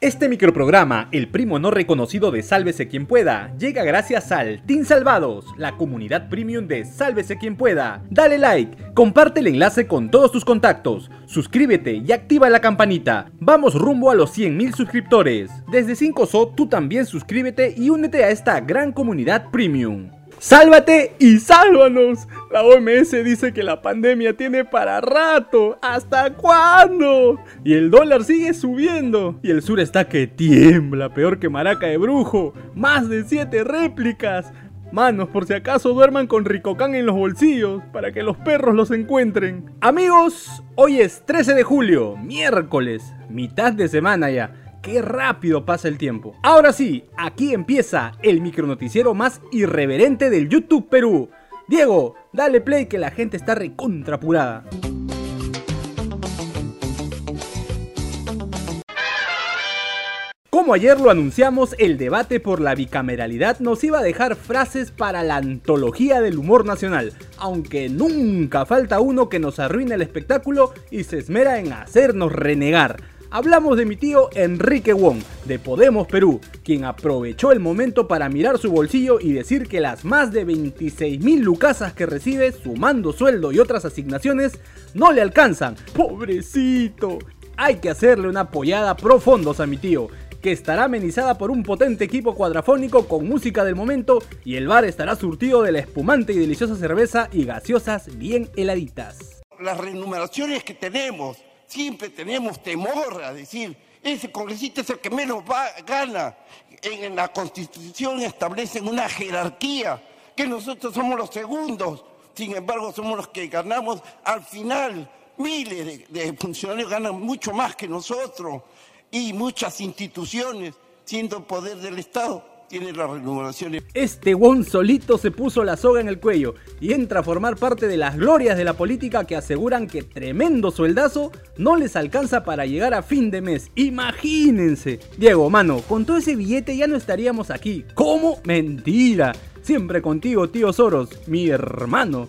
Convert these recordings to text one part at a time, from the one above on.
Este microprograma, el primo no reconocido de Sálvese quien pueda, llega gracias al Team Salvados, la comunidad premium de Sálvese quien pueda. Dale like, comparte el enlace con todos tus contactos, suscríbete y activa la campanita. Vamos rumbo a los 100.000 suscriptores. Desde 5SO tú también suscríbete y únete a esta gran comunidad premium. ¡Sálvate y sálvanos! La OMS dice que la pandemia tiene para rato. ¿Hasta cuándo? Y el dólar sigue subiendo. Y el sur está que tiembla, peor que maraca de brujo. Más de 7 réplicas. Manos, por si acaso duerman con Ricocán en los bolsillos, para que los perros los encuentren. Amigos, hoy es 13 de julio, miércoles, mitad de semana ya qué rápido pasa el tiempo. Ahora sí, aquí empieza el micronoticiero más irreverente del YouTube Perú. Diego, dale play que la gente está recontrapurada. Como ayer lo anunciamos, el debate por la bicameralidad nos iba a dejar frases para la antología del humor nacional, aunque nunca falta uno que nos arruine el espectáculo y se esmera en hacernos renegar. Hablamos de mi tío Enrique Wong, de Podemos Perú, quien aprovechó el momento para mirar su bolsillo y decir que las más de 26 mil lucasas que recibe, sumando sueldo y otras asignaciones, no le alcanzan. ¡Pobrecito! Hay que hacerle una apoyada pro fondos a mi tío, que estará amenizada por un potente equipo cuadrafónico con música del momento y el bar estará surtido de la espumante y deliciosa cerveza y gaseosas bien heladitas. Las remuneraciones que tenemos siempre tenemos temor a decir, ese congresista es el que menos gana. En, la Constitución establecen una jerarquía, que nosotros somos los segundos, sin embargo somos los que ganamos al final. Miles de funcionarios ganan mucho más que nosotros y muchas instituciones, siendo poder del Estado tiene las remuneraciones. Este Won solito se puso la soga en el cuello y entra a formar parte de las glorias de la política que aseguran que tremendo sueldazo no les alcanza para llegar a fin de mes. Imagínense. Diego, mano, con todo ese billete ya no estaríamos aquí. ¿Cómo? Mentira. Siempre contigo, tío Soros, mi hermano.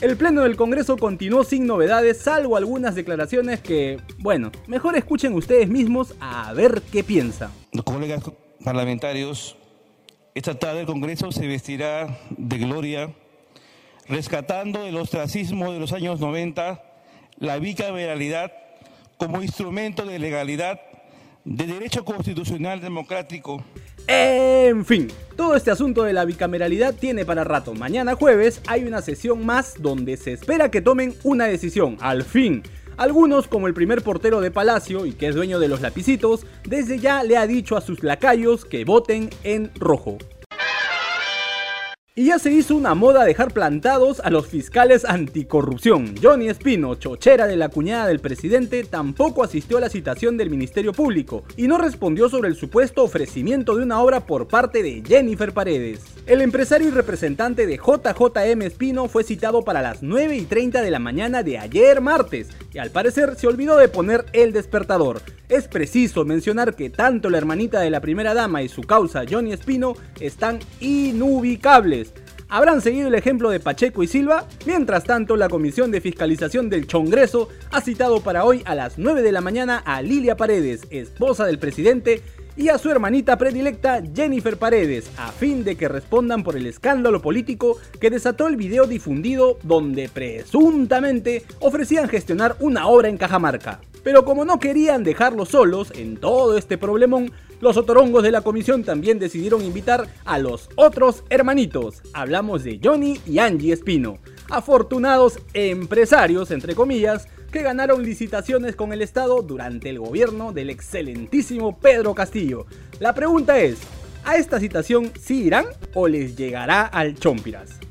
El pleno del Congreso continuó sin novedades, salvo algunas declaraciones que, bueno, mejor escuchen ustedes mismos a ver qué piensa. Los colegas parlamentarios esta tarde el Congreso se vestirá de gloria, rescatando el ostracismo de los años 90, la bicameralidad como instrumento de legalidad, de derecho constitucional democrático. En fin, todo este asunto de la bicameralidad tiene para rato. Mañana jueves hay una sesión más donde se espera que tomen una decisión. Al fin, algunos, como el primer portero de Palacio y que es dueño de los lapicitos, desde ya le ha dicho a sus lacayos que voten en rojo. Y ya se hizo una moda dejar plantados a los fiscales anticorrupción. Johnny Espino, chochera de la cuñada del presidente, tampoco asistió a la citación del Ministerio Público y no respondió sobre el supuesto ofrecimiento de una obra por parte de Jennifer Paredes. El empresario y representante de JJM Espino fue citado para las 9 y 30 de la mañana de ayer martes y al parecer se olvidó de poner el despertador. Es preciso mencionar que tanto la hermanita de la primera dama y su causa Johnny Espino están inubicables. ¿Habrán seguido el ejemplo de Pacheco y Silva? Mientras tanto, la Comisión de Fiscalización del Congreso ha citado para hoy a las 9 de la mañana a Lilia Paredes, esposa del presidente, y a su hermanita predilecta Jennifer Paredes, a fin de que respondan por el escándalo político que desató el video difundido donde presuntamente ofrecían gestionar una obra en Cajamarca. Pero como no querían dejarlos solos en todo este problemón, los otorongos de la comisión también decidieron invitar a los otros hermanitos. Hablamos de Johnny y Angie Espino, afortunados empresarios, entre comillas, que ganaron licitaciones con el Estado durante el gobierno del excelentísimo Pedro Castillo. La pregunta es, ¿a esta citación sí irán o les llegará al Chompiras?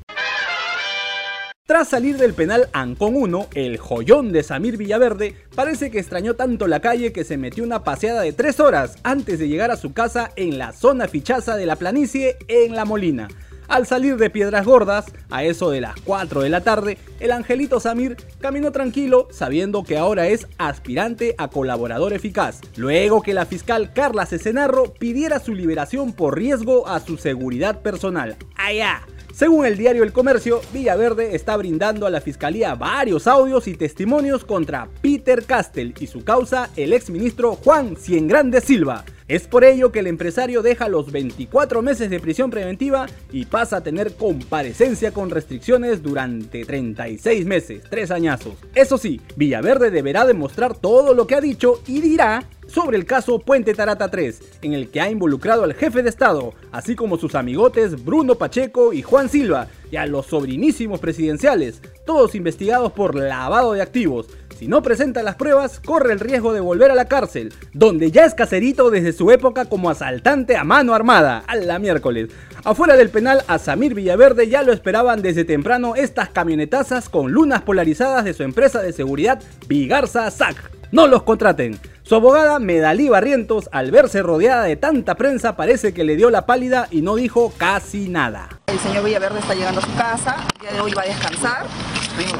Tras salir del penal Ancon 1, el joyón de Samir Villaverde parece que extrañó tanto la calle que se metió una paseada de 3 horas antes de llegar a su casa en la zona fichaza de la planicie en La Molina. Al salir de Piedras Gordas, a eso de las 4 de la tarde, el angelito Samir caminó tranquilo sabiendo que ahora es aspirante a colaborador eficaz, luego que la fiscal Carla Cesenarro pidiera su liberación por riesgo a su seguridad personal. ¡Allá! Según el diario El Comercio, Villaverde está brindando a la fiscalía varios audios y testimonios contra Peter Castell y su causa, el exministro Juan Ciengrande Silva. Es por ello que el empresario deja los 24 meses de prisión preventiva y pasa a tener comparecencia con restricciones durante 36 meses, tres añazos. Eso sí, Villaverde deberá demostrar todo lo que ha dicho y dirá sobre el caso Puente Tarata 3, en el que ha involucrado al jefe de Estado, así como sus amigotes Bruno Pacheco y Juan Silva, y a los sobrinísimos presidenciales, todos investigados por lavado de activos, si no presenta las pruebas, corre el riesgo de volver a la cárcel, donde ya es caserito desde su época como asaltante a mano armada, a la miércoles. Afuera del penal, a Samir Villaverde ya lo esperaban desde temprano estas camionetazas con lunas polarizadas de su empresa de seguridad Vigarza SAC. No los contraten. Su abogada Medalí Barrientos, al verse rodeada de tanta prensa, parece que le dio la pálida y no dijo casi nada. El señor Villaverde está llegando a su casa, el día de hoy va a descansar.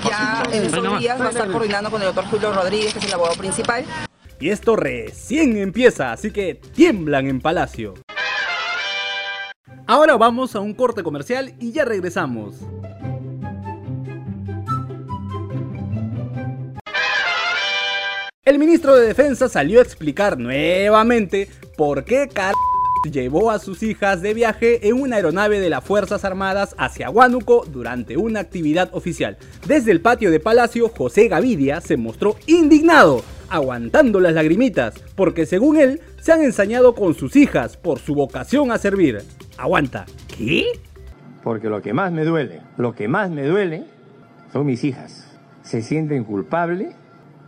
Ya en estos días va a estar coordinando con el doctor Julio Rodríguez, que es el abogado principal. Y esto recién empieza, así que tiemblan en Palacio. Ahora vamos a un corte comercial y ya regresamos. El ministro de Defensa salió a explicar nuevamente por qué car llevó a sus hijas de viaje en una aeronave de las Fuerzas Armadas hacia Huánuco durante una actividad oficial. Desde el patio de Palacio, José Gavidia se mostró indignado, aguantando las lagrimitas, porque según él, se han ensañado con sus hijas por su vocación a servir. Aguanta. ¿Qué? Porque lo que más me duele, lo que más me duele son mis hijas. Se sienten culpables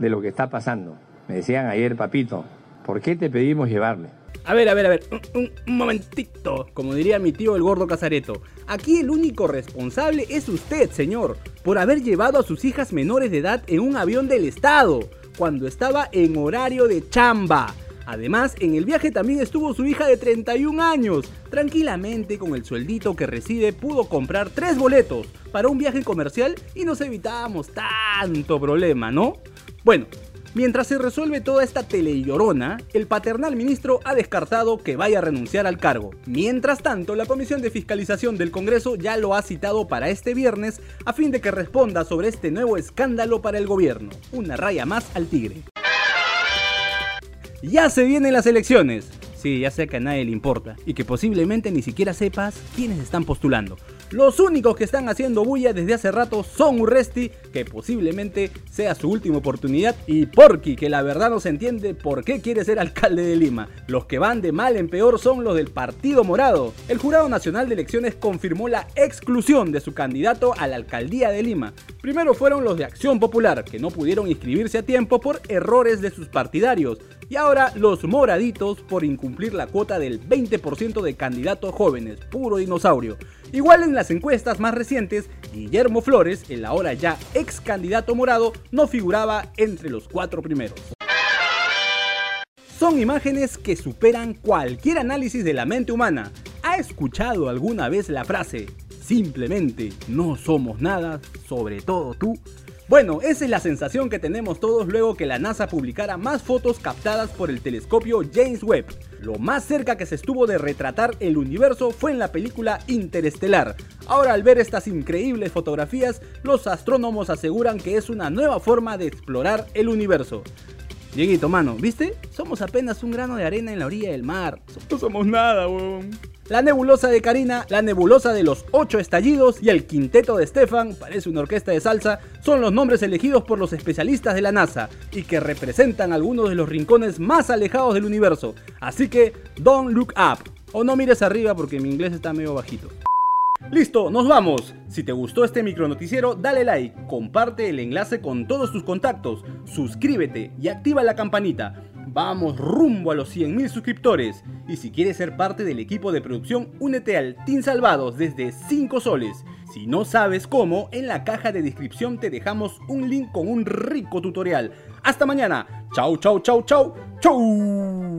de lo que está pasando. Me decían ayer, papito, ¿por qué te pedimos llevarme? A ver, a ver, a ver, un, un, momentito, como diría mi tío el gordo Casareto. Aquí el único responsable es usted, señor, por haber llevado a sus hijas menores de edad en un avión del Estado, cuando estaba en horario de chamba. Además, en el viaje también estuvo su hija de 31 años. Tranquilamente, con el sueldito que recibe, pudo comprar tres boletos para un viaje comercial y nos evitábamos tanto problema, ¿no? Bueno, Mientras se resuelve toda esta telellorona, el paternal ministro ha descartado que vaya a renunciar al cargo. Mientras tanto, la Comisión de Fiscalización del Congreso ya lo ha citado para este viernes a fin de que responda sobre este nuevo escándalo para el gobierno. Una raya más al tigre. Ya se vienen las elecciones. Sí, ya sé que a nadie le importa y que posiblemente ni siquiera sepas quiénes están postulando. Los únicos que están haciendo bulla desde hace rato son Urresti, que posiblemente sea su última oportunidad, y Porky, que la verdad no se entiende por qué quiere ser alcalde de Lima. Los que van de mal en peor son los del Partido Morado. El Jurado Nacional de Elecciones confirmó la exclusión de su candidato a la alcaldía de Lima. Primero fueron los de Acción Popular, que no pudieron inscribirse a tiempo por errores de sus partidarios. Y ahora los moraditos por incumplir la cuota del 20% de candidatos jóvenes, puro dinosaurio. Igual en las encuestas más recientes, Guillermo Flores, el ahora ya ex candidato morado, no figuraba entre los cuatro primeros. Son imágenes que superan cualquier análisis de la mente humana. ¿Ha escuchado alguna vez la frase, simplemente no somos nada, sobre todo tú? Bueno, esa es la sensación que tenemos todos luego que la NASA publicara más fotos captadas por el telescopio James Webb. Lo más cerca que se estuvo de retratar el universo fue en la película Interestelar. Ahora al ver estas increíbles fotografías, los astrónomos aseguran que es una nueva forma de explorar el universo. Dieguito, mano, ¿viste? Somos apenas un grano de arena en la orilla del mar. No somos nada, weón. La nebulosa de Karina, la nebulosa de los ocho estallidos y el quinteto de Stefan, parece una orquesta de salsa, son los nombres elegidos por los especialistas de la NASA y que representan algunos de los rincones más alejados del universo. Así que, don't look up. O no mires arriba porque mi inglés está medio bajito. Listo, nos vamos. Si te gustó este micronoticiero, dale like, comparte el enlace con todos tus contactos, suscríbete y activa la campanita. Vamos rumbo a los 100.000 suscriptores. Y si quieres ser parte del equipo de producción, únete al Team Salvados desde 5 soles. Si no sabes cómo, en la caja de descripción te dejamos un link con un rico tutorial. Hasta mañana. Chau, chau, chau, chau, chau.